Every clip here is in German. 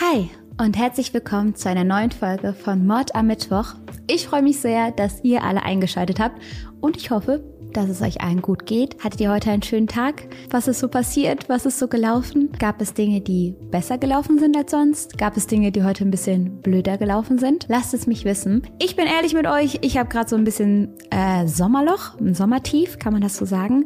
Hi und herzlich willkommen zu einer neuen Folge von Mord am Mittwoch. Ich freue mich sehr, dass ihr alle eingeschaltet habt und ich hoffe, dass es euch allen gut geht. Hattet ihr heute einen schönen Tag? Was ist so passiert? Was ist so gelaufen? Gab es Dinge, die besser gelaufen sind als sonst? Gab es Dinge, die heute ein bisschen blöder gelaufen sind? Lasst es mich wissen. Ich bin ehrlich mit euch, ich habe gerade so ein bisschen äh, Sommerloch, ein Sommertief, kann man das so sagen.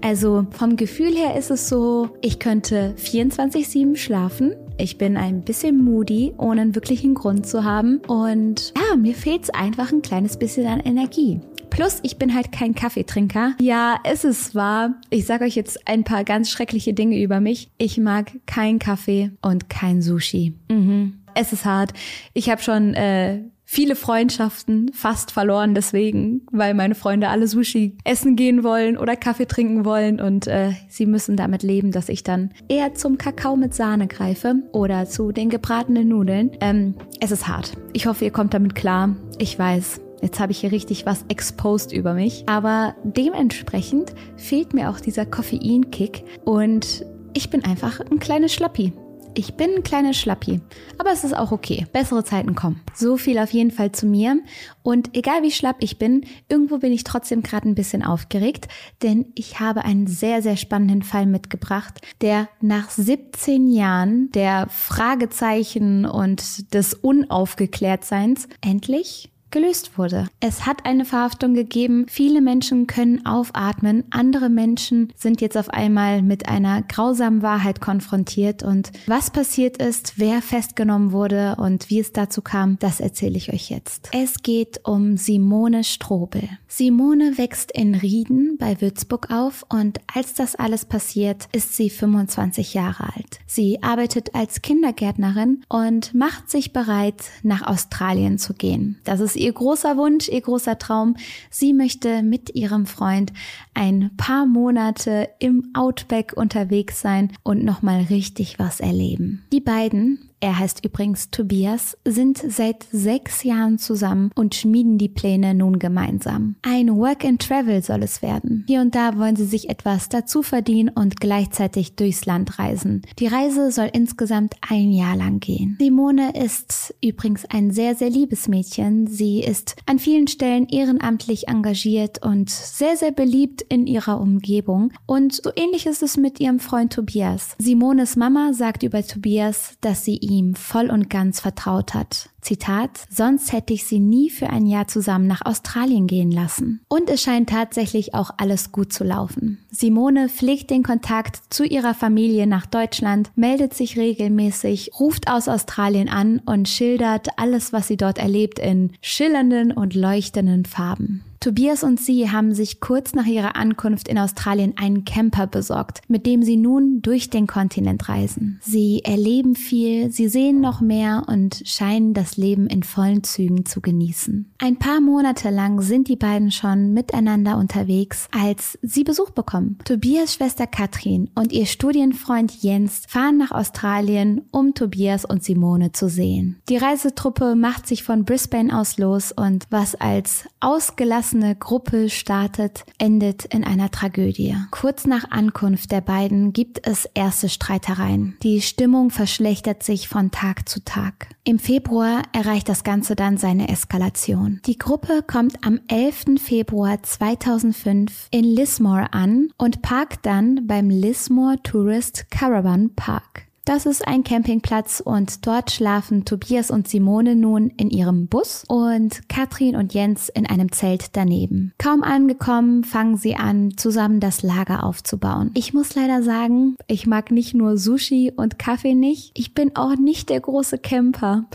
Also vom Gefühl her ist es so, ich könnte 24-7 schlafen. Ich bin ein bisschen moody, ohne einen wirklichen Grund zu haben. Und ja, mir fehlt es einfach ein kleines bisschen an Energie. Plus, ich bin halt kein Kaffeetrinker. Ja, es ist wahr. Ich sage euch jetzt ein paar ganz schreckliche Dinge über mich. Ich mag kein Kaffee und kein Sushi. Mhm. Es ist hart. Ich habe schon äh, viele Freundschaften fast verloren deswegen, weil meine Freunde alle Sushi essen gehen wollen oder Kaffee trinken wollen und äh, sie müssen damit leben, dass ich dann eher zum Kakao mit Sahne greife oder zu den gebratenen Nudeln. Ähm, es ist hart. Ich hoffe, ihr kommt damit klar. Ich weiß, Jetzt habe ich hier richtig was exposed über mich. Aber dementsprechend fehlt mir auch dieser Koffeinkick und ich bin einfach ein kleines Schlappi. Ich bin ein kleines Schlappi, aber es ist auch okay. Bessere Zeiten kommen. So viel auf jeden Fall zu mir. Und egal wie schlapp ich bin, irgendwo bin ich trotzdem gerade ein bisschen aufgeregt, denn ich habe einen sehr, sehr spannenden Fall mitgebracht, der nach 17 Jahren der Fragezeichen und des Unaufgeklärtseins endlich gelöst wurde. Es hat eine Verhaftung gegeben. Viele Menschen können aufatmen. Andere Menschen sind jetzt auf einmal mit einer grausamen Wahrheit konfrontiert. Und was passiert ist, wer festgenommen wurde und wie es dazu kam, das erzähle ich euch jetzt. Es geht um Simone Strobel. Simone wächst in Rieden bei Würzburg auf und als das alles passiert, ist sie 25 Jahre alt. Sie arbeitet als Kindergärtnerin und macht sich bereit, nach Australien zu gehen. Das ist ihr großer Wunsch, ihr großer Traum. Sie möchte mit ihrem Freund ein paar Monate im Outback unterwegs sein und nochmal richtig was erleben. Die beiden er heißt übrigens Tobias, sind seit sechs Jahren zusammen und schmieden die Pläne nun gemeinsam. Ein Work and Travel soll es werden. Hier und da wollen sie sich etwas dazu verdienen und gleichzeitig durchs Land reisen. Die Reise soll insgesamt ein Jahr lang gehen. Simone ist übrigens ein sehr, sehr liebes Mädchen. Sie ist an vielen Stellen ehrenamtlich engagiert und sehr, sehr beliebt in ihrer Umgebung. Und so ähnlich ist es mit ihrem Freund Tobias. Simones Mama sagt über Tobias, dass sie ihm voll und ganz vertraut hat. Zitat, sonst hätte ich sie nie für ein Jahr zusammen nach Australien gehen lassen. Und es scheint tatsächlich auch alles gut zu laufen. Simone pflegt den Kontakt zu ihrer Familie nach Deutschland, meldet sich regelmäßig, ruft aus Australien an und schildert alles, was sie dort erlebt in schillernden und leuchtenden Farben. Tobias und sie haben sich kurz nach ihrer Ankunft in Australien einen Camper besorgt, mit dem sie nun durch den Kontinent reisen. Sie erleben viel, sie sehen noch mehr und scheinen das Leben in vollen Zügen zu genießen. Ein paar Monate lang sind die beiden schon miteinander unterwegs, als sie Besuch bekommen. Tobias Schwester Katrin und ihr Studienfreund Jens fahren nach Australien, um Tobias und Simone zu sehen. Die Reisetruppe macht sich von Brisbane aus los und was als ausgelassen verlassene Gruppe startet, endet in einer Tragödie. Kurz nach Ankunft der beiden gibt es erste Streitereien. Die Stimmung verschlechtert sich von Tag zu Tag. Im Februar erreicht das Ganze dann seine Eskalation. Die Gruppe kommt am 11. Februar 2005 in Lismore an und parkt dann beim Lismore Tourist Caravan Park. Das ist ein Campingplatz und dort schlafen Tobias und Simone nun in ihrem Bus und Katrin und Jens in einem Zelt daneben. Kaum angekommen, fangen sie an, zusammen das Lager aufzubauen. Ich muss leider sagen, ich mag nicht nur Sushi und Kaffee nicht. Ich bin auch nicht der große Camper.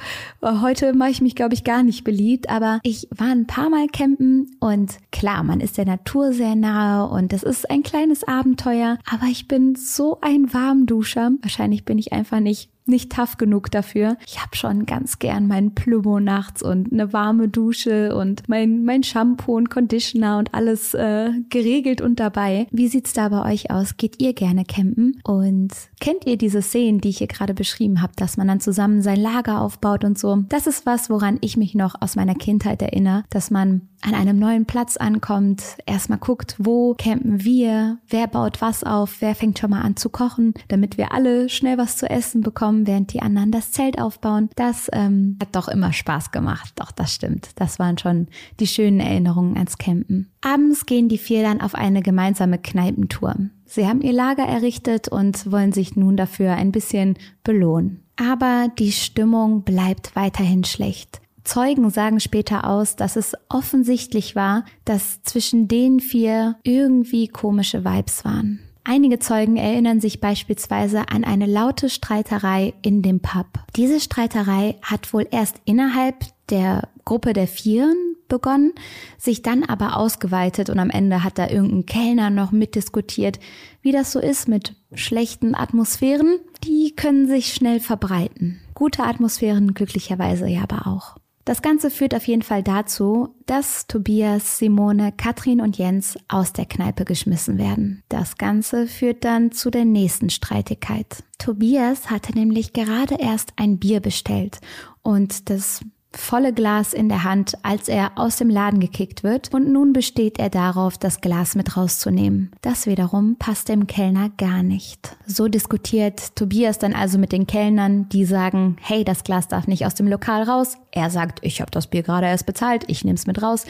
Heute mache ich mich, glaube ich, gar nicht beliebt, aber ich war ein paar Mal campen und klar, man ist der Natur sehr nahe und es ist ein kleines Abenteuer, aber ich bin so ein Warmduscher. Wahrscheinlich bin ich einfach nicht nicht tough genug dafür. Ich habe schon ganz gern meinen Plümo nachts und eine warme Dusche und mein, mein Shampoo und Conditioner und alles äh, geregelt und dabei. Wie sieht's da bei euch aus? Geht ihr gerne campen? Und kennt ihr diese Szenen, die ich hier gerade beschrieben habe, dass man dann zusammen sein Lager aufbaut und so? Das ist was, woran ich mich noch aus meiner Kindheit erinnere, dass man an einem neuen Platz ankommt, erstmal guckt, wo campen wir, wer baut was auf, wer fängt schon mal an zu kochen, damit wir alle schnell was zu essen bekommen, während die anderen das Zelt aufbauen. Das ähm, hat doch immer Spaß gemacht. Doch, das stimmt. Das waren schon die schönen Erinnerungen ans Campen. Abends gehen die vier dann auf eine gemeinsame Kneipentour. Sie haben ihr Lager errichtet und wollen sich nun dafür ein bisschen belohnen. Aber die Stimmung bleibt weiterhin schlecht. Zeugen sagen später aus, dass es offensichtlich war, dass zwischen den vier irgendwie komische Vibes waren. Einige Zeugen erinnern sich beispielsweise an eine laute Streiterei in dem Pub. Diese Streiterei hat wohl erst innerhalb der Gruppe der Vieren begonnen, sich dann aber ausgeweitet und am Ende hat da irgendein Kellner noch mitdiskutiert, wie das so ist mit schlechten Atmosphären. Die können sich schnell verbreiten. Gute Atmosphären glücklicherweise ja aber auch. Das Ganze führt auf jeden Fall dazu, dass Tobias, Simone, Katrin und Jens aus der Kneipe geschmissen werden. Das Ganze führt dann zu der nächsten Streitigkeit. Tobias hatte nämlich gerade erst ein Bier bestellt und das volle Glas in der Hand, als er aus dem Laden gekickt wird und nun besteht er darauf, das Glas mit rauszunehmen. Das wiederum passt dem Kellner gar nicht. So diskutiert Tobias dann also mit den Kellnern, die sagen, hey, das Glas darf nicht aus dem Lokal raus. Er sagt, ich habe das Bier gerade erst bezahlt, ich nehm's mit raus.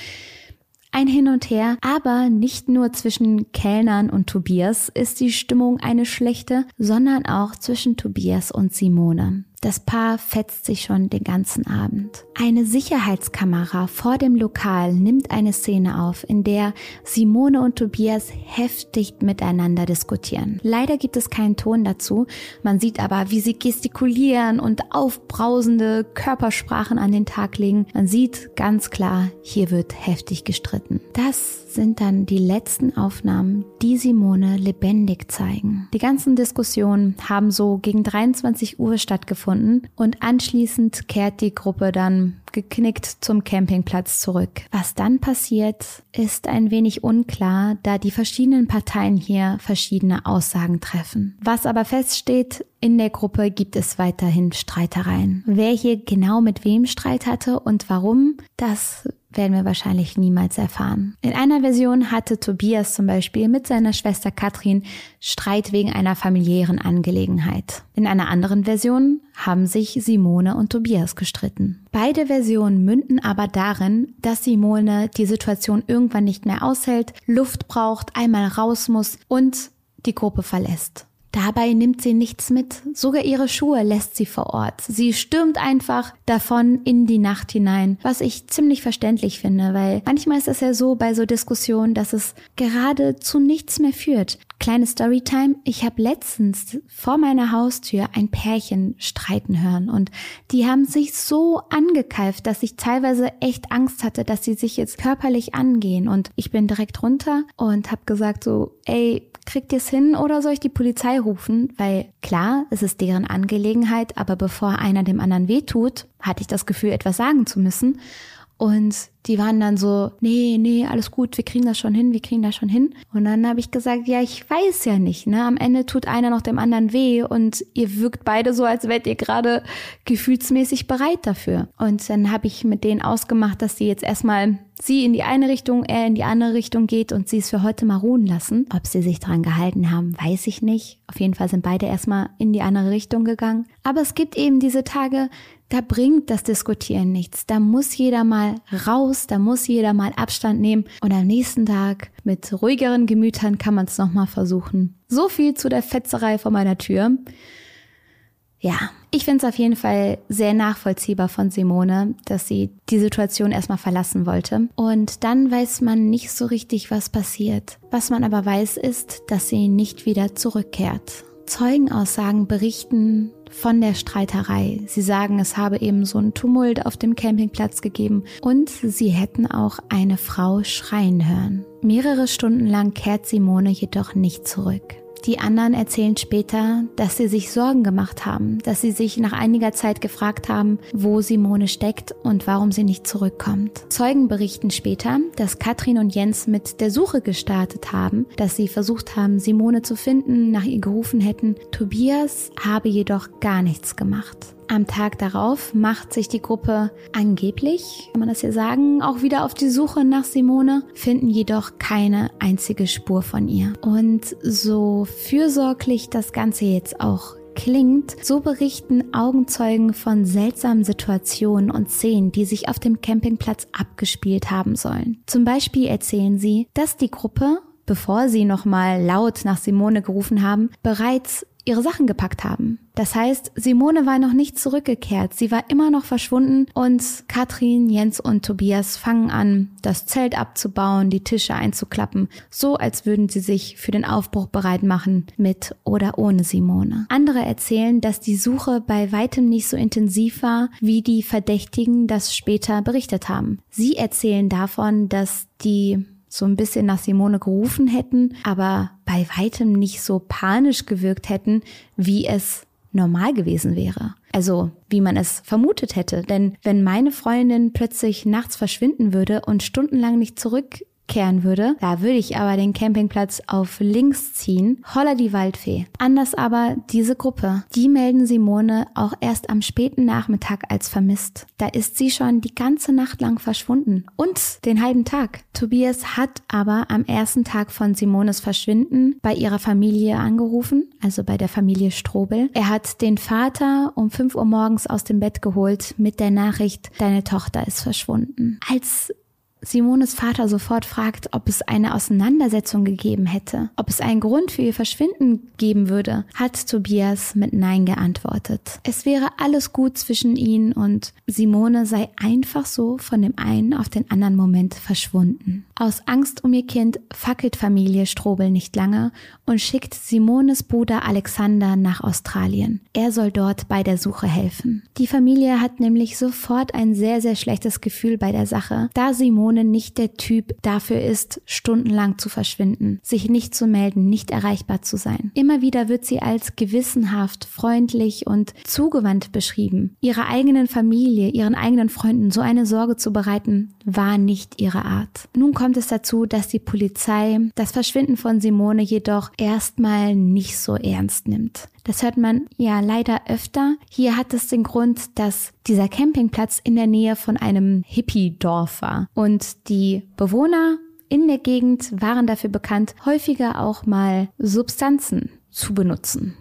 Ein Hin und Her, aber nicht nur zwischen Kellnern und Tobias ist die Stimmung eine schlechte, sondern auch zwischen Tobias und Simone. Das Paar fetzt sich schon den ganzen Abend. Eine Sicherheitskamera vor dem Lokal nimmt eine Szene auf, in der Simone und Tobias heftig miteinander diskutieren. Leider gibt es keinen Ton dazu. Man sieht aber, wie sie gestikulieren und aufbrausende Körpersprachen an den Tag legen. Man sieht ganz klar, hier wird heftig gestritten. Das sind dann die letzten Aufnahmen, die Simone lebendig zeigen. Die ganzen Diskussionen haben so gegen 23 Uhr stattgefunden gefunden und anschließend kehrt die Gruppe dann geknickt zum Campingplatz zurück. Was dann passiert, ist ein wenig unklar, da die verschiedenen Parteien hier verschiedene Aussagen treffen. Was aber feststeht, in der Gruppe gibt es weiterhin Streitereien. Wer hier genau mit wem Streit hatte und warum, das werden wir wahrscheinlich niemals erfahren. In einer Version hatte Tobias zum Beispiel mit seiner Schwester Katrin Streit wegen einer familiären Angelegenheit. In einer anderen Version haben sich Simone und Tobias gestritten. Beide Versionen münden aber darin, dass Simone die Situation irgendwann nicht mehr aushält, Luft braucht, einmal raus muss und die Gruppe verlässt. Dabei nimmt sie nichts mit, sogar ihre Schuhe lässt sie vor Ort. Sie stürmt einfach davon in die Nacht hinein, was ich ziemlich verständlich finde, weil manchmal ist es ja so bei so Diskussionen, dass es gerade zu nichts mehr führt. Kleine Storytime, ich habe letztens vor meiner Haustür ein Pärchen streiten hören und die haben sich so angekeift, dass ich teilweise echt Angst hatte, dass sie sich jetzt körperlich angehen und ich bin direkt runter und habe gesagt so, ey, kriegt ihr es hin oder soll ich die Polizei rufen? Weil klar, es ist deren Angelegenheit, aber bevor einer dem anderen wehtut, hatte ich das Gefühl, etwas sagen zu müssen. Und die waren dann so, nee, nee, alles gut, wir kriegen das schon hin, wir kriegen das schon hin. Und dann habe ich gesagt, ja, ich weiß ja nicht, ne? Am Ende tut einer noch dem anderen weh und ihr wirkt beide so, als wärt ihr gerade gefühlsmäßig bereit dafür. Und dann habe ich mit denen ausgemacht, dass sie jetzt erstmal sie in die eine Richtung, er in die andere Richtung geht und sie es für heute mal ruhen lassen. Ob sie sich dran gehalten haben, weiß ich nicht. Auf jeden Fall sind beide erstmal in die andere Richtung gegangen. Aber es gibt eben diese Tage, da bringt das Diskutieren nichts. Da muss jeder mal raus, da muss jeder mal Abstand nehmen und am nächsten Tag mit ruhigeren Gemütern kann man es nochmal versuchen. So viel zu der Fetzerei vor meiner Tür. Ja, ich finde es auf jeden Fall sehr nachvollziehbar von Simone, dass sie die Situation erstmal verlassen wollte. Und dann weiß man nicht so richtig, was passiert. Was man aber weiß, ist, dass sie nicht wieder zurückkehrt. Zeugenaussagen berichten von der Streiterei. Sie sagen, es habe eben so einen Tumult auf dem Campingplatz gegeben und sie hätten auch eine Frau schreien hören. Mehrere Stunden lang kehrt Simone jedoch nicht zurück. Die anderen erzählen später, dass sie sich Sorgen gemacht haben, dass sie sich nach einiger Zeit gefragt haben, wo Simone steckt und warum sie nicht zurückkommt. Zeugen berichten später, dass Katrin und Jens mit der Suche gestartet haben, dass sie versucht haben, Simone zu finden, nach ihr gerufen hätten. Tobias habe jedoch gar nichts gemacht. Am Tag darauf macht sich die Gruppe angeblich, kann man das hier sagen, auch wieder auf die Suche nach Simone, finden jedoch keine einzige Spur von ihr. Und so fürsorglich das Ganze jetzt auch klingt, so berichten Augenzeugen von seltsamen Situationen und Szenen, die sich auf dem Campingplatz abgespielt haben sollen. Zum Beispiel erzählen sie, dass die Gruppe bevor sie nochmal laut nach Simone gerufen haben, bereits ihre Sachen gepackt haben. Das heißt, Simone war noch nicht zurückgekehrt. Sie war immer noch verschwunden und Katrin, Jens und Tobias fangen an, das Zelt abzubauen, die Tische einzuklappen, so als würden sie sich für den Aufbruch bereit machen, mit oder ohne Simone. Andere erzählen, dass die Suche bei weitem nicht so intensiv war, wie die Verdächtigen das später berichtet haben. Sie erzählen davon, dass die so ein bisschen nach Simone gerufen hätten, aber bei weitem nicht so panisch gewirkt hätten, wie es normal gewesen wäre. Also wie man es vermutet hätte. Denn wenn meine Freundin plötzlich nachts verschwinden würde und stundenlang nicht zurück kehren würde. Da würde ich aber den Campingplatz auf links ziehen. Holla die Waldfee. Anders aber diese Gruppe. Die melden Simone auch erst am späten Nachmittag als vermisst. Da ist sie schon die ganze Nacht lang verschwunden. Und den halben Tag. Tobias hat aber am ersten Tag von Simones Verschwinden bei ihrer Familie angerufen, also bei der Familie Strobel. Er hat den Vater um 5 Uhr morgens aus dem Bett geholt mit der Nachricht, deine Tochter ist verschwunden. Als Simones Vater sofort fragt, ob es eine Auseinandersetzung gegeben hätte, ob es einen Grund für ihr Verschwinden geben würde, hat Tobias mit Nein geantwortet. Es wäre alles gut zwischen ihnen und Simone sei einfach so von dem einen auf den anderen Moment verschwunden. Aus Angst um ihr Kind fackelt Familie Strobel nicht lange und schickt Simones Bruder Alexander nach Australien. Er soll dort bei der Suche helfen. Die Familie hat nämlich sofort ein sehr, sehr schlechtes Gefühl bei der Sache, da Simone Simone nicht der Typ dafür ist, stundenlang zu verschwinden, sich nicht zu melden, nicht erreichbar zu sein. Immer wieder wird sie als gewissenhaft, freundlich und zugewandt beschrieben. Ihrer eigenen Familie, ihren eigenen Freunden so eine Sorge zu bereiten, war nicht ihre Art. Nun kommt es dazu, dass die Polizei das Verschwinden von Simone jedoch erstmal nicht so ernst nimmt. Das hört man ja leider öfter. Hier hat es den Grund, dass dieser Campingplatz in der Nähe von einem Hippie-Dorf war. Und die Bewohner in der Gegend waren dafür bekannt, häufiger auch mal Substanzen zu benutzen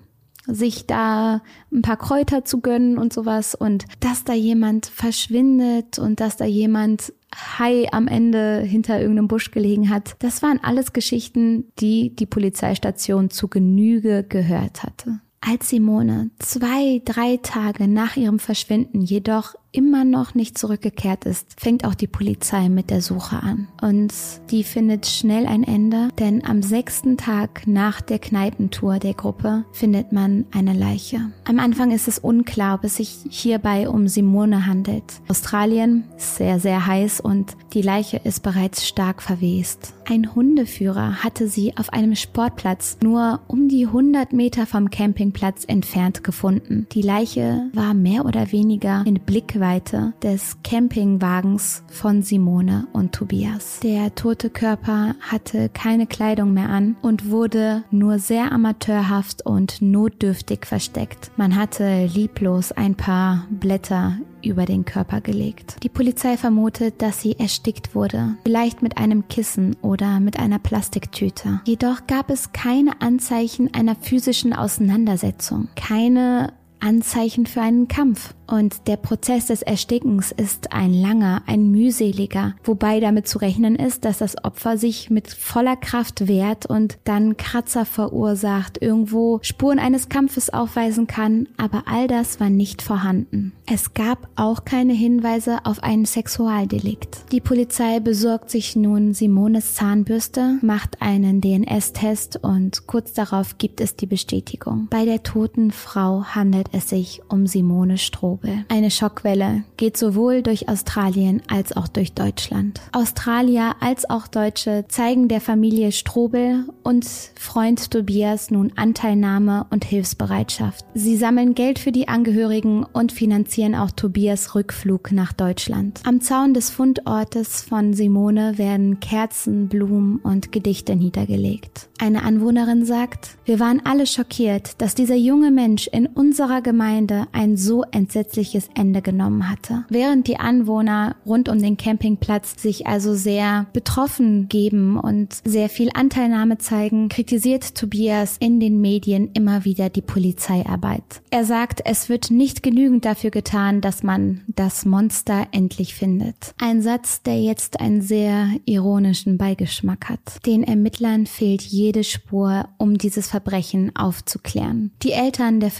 sich da ein paar Kräuter zu gönnen und sowas und dass da jemand verschwindet und dass da jemand Hai am Ende hinter irgendeinem Busch gelegen hat. Das waren alles Geschichten, die die Polizeistation zu Genüge gehört hatte. Als Simone zwei, drei Tage nach ihrem Verschwinden jedoch immer noch nicht zurückgekehrt ist, fängt auch die Polizei mit der Suche an. Und die findet schnell ein Ende, denn am sechsten Tag nach der Kneipentour der Gruppe findet man eine Leiche. Am Anfang ist es unklar, ob es sich hierbei um Simone handelt. Australien ist sehr, sehr heiß und die Leiche ist bereits stark verwest. Ein Hundeführer hatte sie auf einem Sportplatz nur um die 100 Meter vom Campingplatz entfernt gefunden. Die Leiche war mehr oder weniger in Blick Reichweite des Campingwagens von Simone und Tobias. Der tote Körper hatte keine Kleidung mehr an und wurde nur sehr amateurhaft und notdürftig versteckt. Man hatte lieblos ein paar Blätter über den Körper gelegt. Die Polizei vermutet, dass sie erstickt wurde, vielleicht mit einem Kissen oder mit einer Plastiktüte. Jedoch gab es keine Anzeichen einer physischen Auseinandersetzung, keine Anzeichen für einen Kampf. Und der Prozess des Erstickens ist ein langer, ein mühseliger, wobei damit zu rechnen ist, dass das Opfer sich mit voller Kraft wehrt und dann Kratzer verursacht, irgendwo Spuren eines Kampfes aufweisen kann, aber all das war nicht vorhanden. Es gab auch keine Hinweise auf einen Sexualdelikt. Die Polizei besorgt sich nun Simones Zahnbürste, macht einen DNS-Test und kurz darauf gibt es die Bestätigung. Bei der toten Frau handelt es sich um Simone. Strobel. Eine Schockwelle geht sowohl durch Australien als auch durch Deutschland. Australier als auch Deutsche zeigen der Familie Strobel und Freund Tobias nun Anteilnahme und Hilfsbereitschaft. Sie sammeln Geld für die Angehörigen und finanzieren auch Tobias Rückflug nach Deutschland. Am Zaun des Fundortes von Simone werden Kerzen, Blumen und Gedichte niedergelegt. Eine Anwohnerin sagt, wir waren alle schockiert, dass dieser junge Mensch in unserer ihrer Gemeinde ein so entsetzliches Ende genommen hatte. Während die Anwohner rund um den Campingplatz sich also sehr betroffen geben und sehr viel Anteilnahme zeigen, kritisiert Tobias in den Medien immer wieder die Polizeiarbeit. Er sagt, es wird nicht genügend dafür getan, dass man das Monster endlich findet. Ein Satz, der jetzt einen sehr ironischen Beigeschmack hat. Den Ermittlern fehlt jede Spur, um dieses Verbrechen aufzuklären. Die Eltern der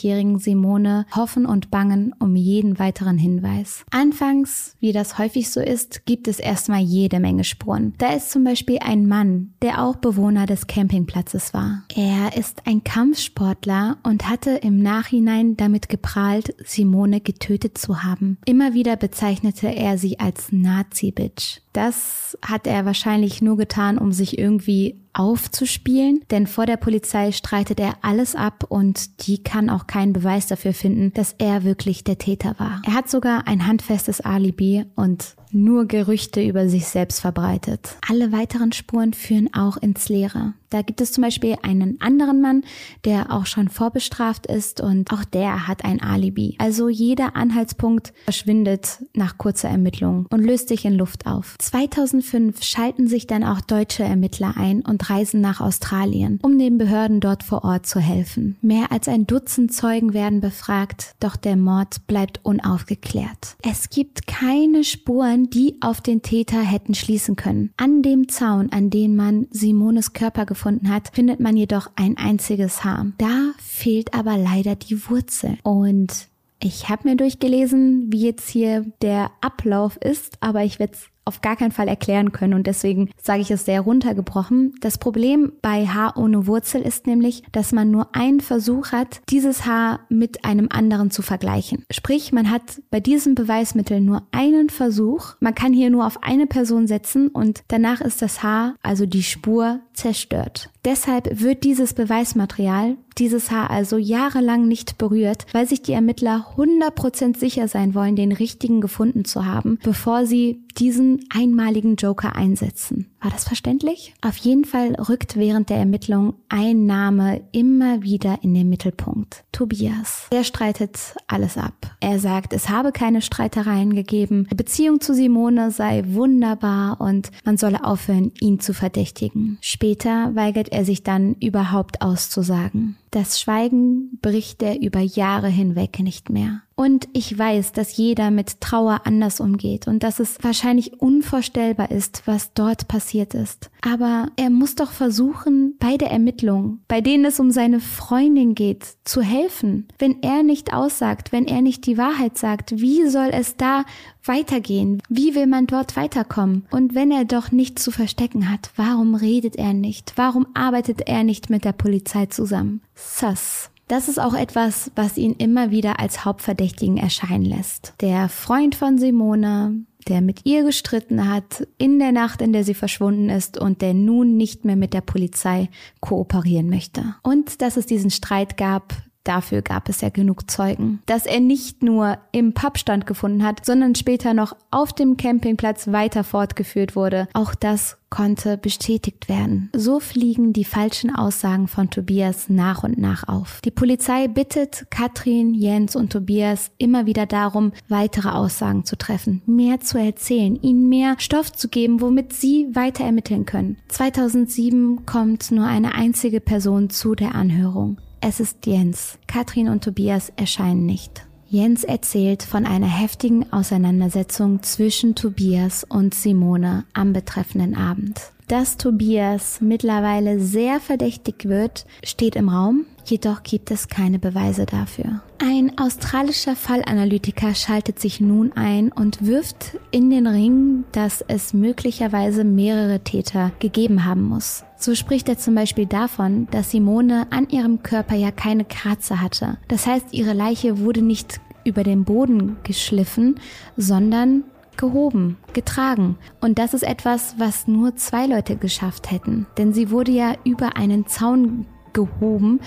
25-jährigen Simone hoffen und bangen um jeden weiteren Hinweis. Anfangs, wie das häufig so ist, gibt es erstmal jede Menge Spuren. Da ist zum Beispiel ein Mann, der auch Bewohner des Campingplatzes war. Er ist ein Kampfsportler und hatte im Nachhinein damit geprahlt, Simone getötet zu haben. Immer wieder bezeichnete er sie als Nazi-Bitch. Das hat er wahrscheinlich nur getan, um sich irgendwie aufzuspielen, denn vor der Polizei streitet er alles ab und die kann auch keinen Beweis dafür finden, dass er wirklich der Täter war. Er hat sogar ein handfestes Alibi und nur Gerüchte über sich selbst verbreitet. Alle weiteren Spuren führen auch ins Leere. Da gibt es zum Beispiel einen anderen Mann, der auch schon vorbestraft ist und auch der hat ein Alibi. Also jeder Anhaltspunkt verschwindet nach kurzer Ermittlung und löst sich in Luft auf. 2005 schalten sich dann auch deutsche Ermittler ein und reisen nach Australien, um den Behörden dort vor Ort zu helfen. Mehr als ein Dutzend Zeugen werden befragt, doch der Mord bleibt unaufgeklärt. Es gibt keine Spuren, die auf den Täter hätten schließen können. An dem Zaun, an dem man Simones Körper gefunden gefunden hat, findet man jedoch ein einziges Haar. Da fehlt aber leider die Wurzel. Und ich habe mir durchgelesen, wie jetzt hier der Ablauf ist, aber ich werde es auf gar keinen Fall erklären können und deswegen sage ich es sehr runtergebrochen. Das Problem bei Haar ohne Wurzel ist nämlich, dass man nur einen Versuch hat, dieses Haar mit einem anderen zu vergleichen. Sprich, man hat bei diesem Beweismittel nur einen Versuch. Man kann hier nur auf eine Person setzen und danach ist das Haar, also die Spur, zerstört. Deshalb wird dieses Beweismaterial, dieses Haar also jahrelang nicht berührt, weil sich die Ermittler 100% sicher sein wollen, den richtigen gefunden zu haben, bevor sie diesen einmaligen Joker einsetzen. War das verständlich? Auf jeden Fall rückt während der Ermittlung ein Name immer wieder in den Mittelpunkt. Tobias. Er streitet alles ab. Er sagt, es habe keine Streitereien gegeben. Die Beziehung zu Simone sei wunderbar und man solle aufhören, ihn zu verdächtigen. Später weigert er sich dann überhaupt auszusagen. Das Schweigen bricht er über Jahre hinweg nicht mehr. Und ich weiß, dass jeder mit Trauer anders umgeht und dass es wahrscheinlich unvorstellbar ist, was dort passiert ist. Aber er muss doch versuchen, bei der Ermittlung, bei denen es um seine Freundin geht, zu helfen. Wenn er nicht aussagt, wenn er nicht die Wahrheit sagt, wie soll es da weitergehen? Wie will man dort weiterkommen? Und wenn er doch nichts zu verstecken hat, warum redet er nicht? Warum arbeitet er nicht mit der Polizei zusammen? Sus. Das ist auch etwas, was ihn immer wieder als Hauptverdächtigen erscheinen lässt. Der Freund von Simone, der mit ihr gestritten hat in der Nacht, in der sie verschwunden ist und der nun nicht mehr mit der Polizei kooperieren möchte. Und dass es diesen Streit gab, Dafür gab es ja genug Zeugen. Dass er nicht nur im Pub gefunden hat, sondern später noch auf dem Campingplatz weiter fortgeführt wurde, auch das konnte bestätigt werden. So fliegen die falschen Aussagen von Tobias nach und nach auf. Die Polizei bittet Katrin, Jens und Tobias immer wieder darum, weitere Aussagen zu treffen, mehr zu erzählen, ihnen mehr Stoff zu geben, womit sie weiter ermitteln können. 2007 kommt nur eine einzige Person zu der Anhörung. Es ist Jens. Katrin und Tobias erscheinen nicht. Jens erzählt von einer heftigen Auseinandersetzung zwischen Tobias und Simone am betreffenden Abend. Dass Tobias mittlerweile sehr verdächtig wird, steht im Raum, jedoch gibt es keine Beweise dafür. Ein australischer Fallanalytiker schaltet sich nun ein und wirft in den Ring, dass es möglicherweise mehrere Täter gegeben haben muss. So spricht er zum Beispiel davon, dass Simone an ihrem Körper ja keine Kratzer hatte. Das heißt, ihre Leiche wurde nicht über den Boden geschliffen, sondern gehoben, getragen. Und das ist etwas, was nur zwei Leute geschafft hätten. Denn sie wurde ja über einen Zaun gehoben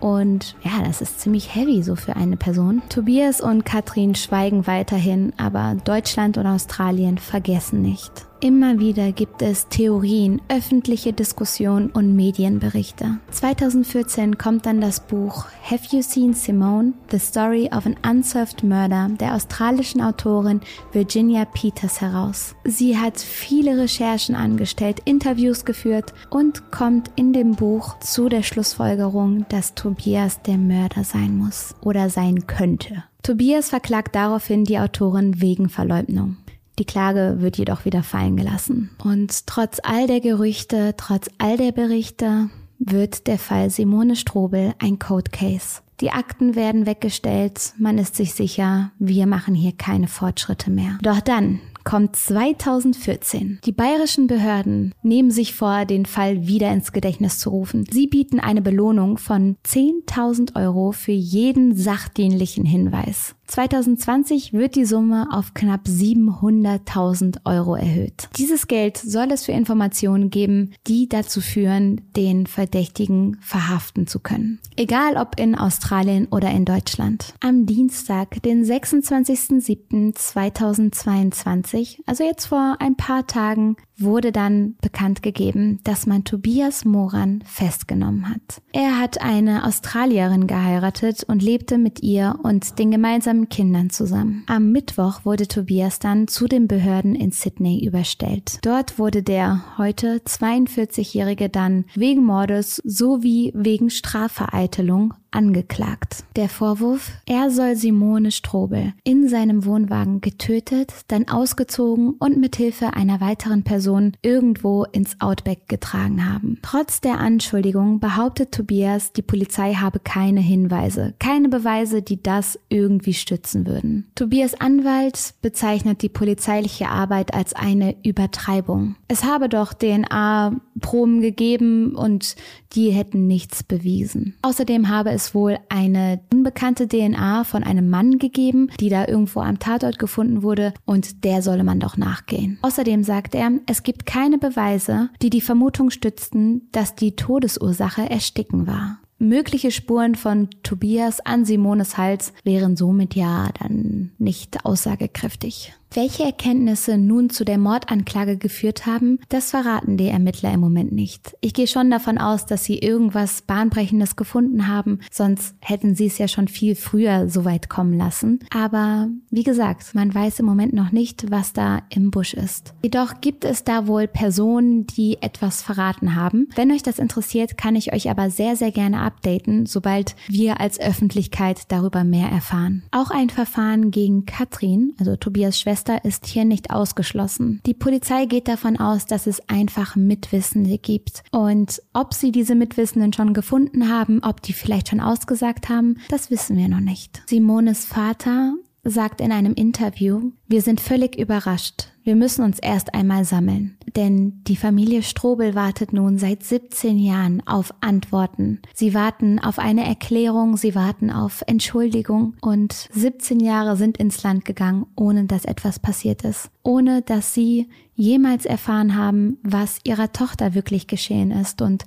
Und ja, das ist ziemlich heavy so für eine Person. Tobias und Katrin schweigen weiterhin, aber Deutschland und Australien vergessen nicht. Immer wieder gibt es Theorien, öffentliche Diskussionen und Medienberichte. 2014 kommt dann das Buch Have You Seen Simone? The Story of an Unsolved Murder der australischen Autorin Virginia Peters heraus. Sie hat viele Recherchen angestellt, Interviews geführt und kommt in dem Buch zu der Schlussfolgerung, dass Tobias der Mörder sein muss oder sein könnte. Tobias verklagt daraufhin die Autorin wegen Verleumdung. Die Klage wird jedoch wieder fallen gelassen. Und trotz all der Gerüchte, trotz all der Berichte, wird der Fall Simone Strobel ein Code Case. Die Akten werden weggestellt, man ist sich sicher, wir machen hier keine Fortschritte mehr. Doch dann kommt 2014. Die bayerischen Behörden nehmen sich vor, den Fall wieder ins Gedächtnis zu rufen. Sie bieten eine Belohnung von 10.000 Euro für jeden sachdienlichen Hinweis. 2020 wird die Summe auf knapp 700.000 Euro erhöht. Dieses Geld soll es für Informationen geben, die dazu führen, den Verdächtigen verhaften zu können. Egal ob in Australien oder in Deutschland. Am Dienstag, den 26.07.2022, also jetzt vor ein paar Tagen, wurde dann bekannt gegeben, dass man Tobias Moran festgenommen hat. Er hat eine Australierin geheiratet und lebte mit ihr und den gemeinsamen Kindern zusammen. Am Mittwoch wurde Tobias dann zu den Behörden in Sydney überstellt. Dort wurde der heute 42-Jährige dann wegen Mordes sowie wegen Strafvereitelung angeklagt. Der Vorwurf, er soll Simone Strobel in seinem Wohnwagen getötet, dann ausgezogen und mit Hilfe einer weiteren Person irgendwo ins Outback getragen haben. Trotz der Anschuldigung behauptet Tobias, die Polizei habe keine Hinweise, keine Beweise, die das irgendwie stützen würden. Tobias Anwalt bezeichnet die polizeiliche Arbeit als eine Übertreibung. Es habe doch DNA-Proben gegeben und die hätten nichts bewiesen. Außerdem habe es wohl eine unbekannte DNA von einem Mann gegeben, die da irgendwo am Tatort gefunden wurde und der solle man doch nachgehen. Außerdem sagt er, es gibt keine Beweise, die die Vermutung stützten, dass die Todesursache Ersticken war. Mögliche Spuren von Tobias an Simones Hals wären somit ja dann nicht aussagekräftig. Welche Erkenntnisse nun zu der Mordanklage geführt haben, das verraten die Ermittler im Moment nicht. Ich gehe schon davon aus, dass sie irgendwas Bahnbrechendes gefunden haben, sonst hätten sie es ja schon viel früher so weit kommen lassen. Aber wie gesagt, man weiß im Moment noch nicht, was da im Busch ist. Jedoch gibt es da wohl Personen, die etwas verraten haben. Wenn euch das interessiert, kann ich euch aber sehr, sehr gerne updaten, sobald wir als Öffentlichkeit darüber mehr erfahren. Auch ein Verfahren gegen Katrin, also Tobias Schwester, Schwester ist hier nicht ausgeschlossen. Die Polizei geht davon aus, dass es einfach Mitwissende gibt. Und ob sie diese Mitwissenden schon gefunden haben, ob die vielleicht schon ausgesagt haben, das wissen wir noch nicht. Simones Vater sagt in einem Interview, wir sind völlig überrascht. Wir müssen uns erst einmal sammeln. Denn die Familie Strobel wartet nun seit 17 Jahren auf Antworten. Sie warten auf eine Erklärung, sie warten auf Entschuldigung und 17 Jahre sind ins Land gegangen, ohne dass etwas passiert ist. Ohne dass sie jemals erfahren haben, was ihrer Tochter wirklich geschehen ist und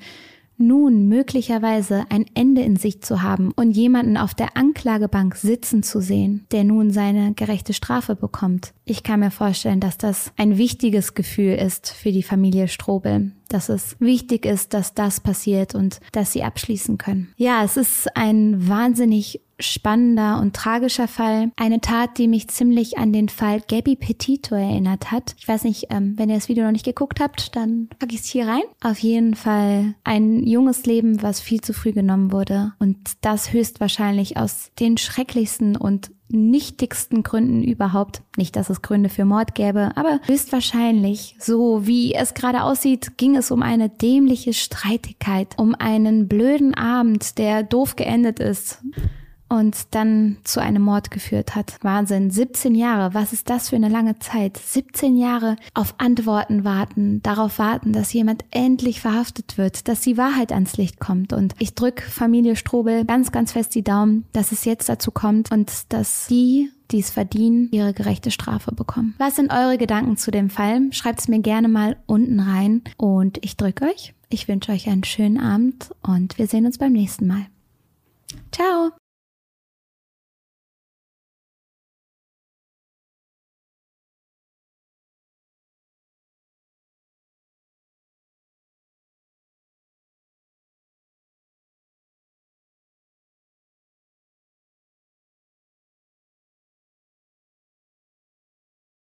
nun möglicherweise ein Ende in Sicht zu haben und jemanden auf der Anklagebank sitzen zu sehen, der nun seine gerechte Strafe bekommt. Ich kann mir vorstellen, dass das ein wichtiges Gefühl ist für die Familie Strobel, dass es wichtig ist, dass das passiert und dass sie abschließen können. Ja, es ist ein wahnsinnig spannender und tragischer Fall. Eine Tat, die mich ziemlich an den Fall Gabby Petito erinnert hat. Ich weiß nicht, ähm, wenn ihr das Video noch nicht geguckt habt, dann packe ich es hier rein. Auf jeden Fall ein junges Leben, was viel zu früh genommen wurde. Und das höchstwahrscheinlich aus den schrecklichsten und nichtigsten Gründen überhaupt. Nicht, dass es Gründe für Mord gäbe, aber höchstwahrscheinlich, so wie es gerade aussieht, ging es um eine dämliche Streitigkeit, um einen blöden Abend, der doof geendet ist und dann zu einem Mord geführt hat. Wahnsinn, 17 Jahre, was ist das für eine lange Zeit? 17 Jahre auf Antworten warten, darauf warten, dass jemand endlich verhaftet wird, dass die Wahrheit ans Licht kommt. Und ich drücke Familie Strobel ganz, ganz fest die Daumen, dass es jetzt dazu kommt und dass die die es verdienen, ihre gerechte Strafe bekommen. Was sind eure Gedanken zu dem Fall? Schreibt es mir gerne mal unten rein und ich drücke euch. Ich wünsche euch einen schönen Abend und wir sehen uns beim nächsten Mal. Ciao!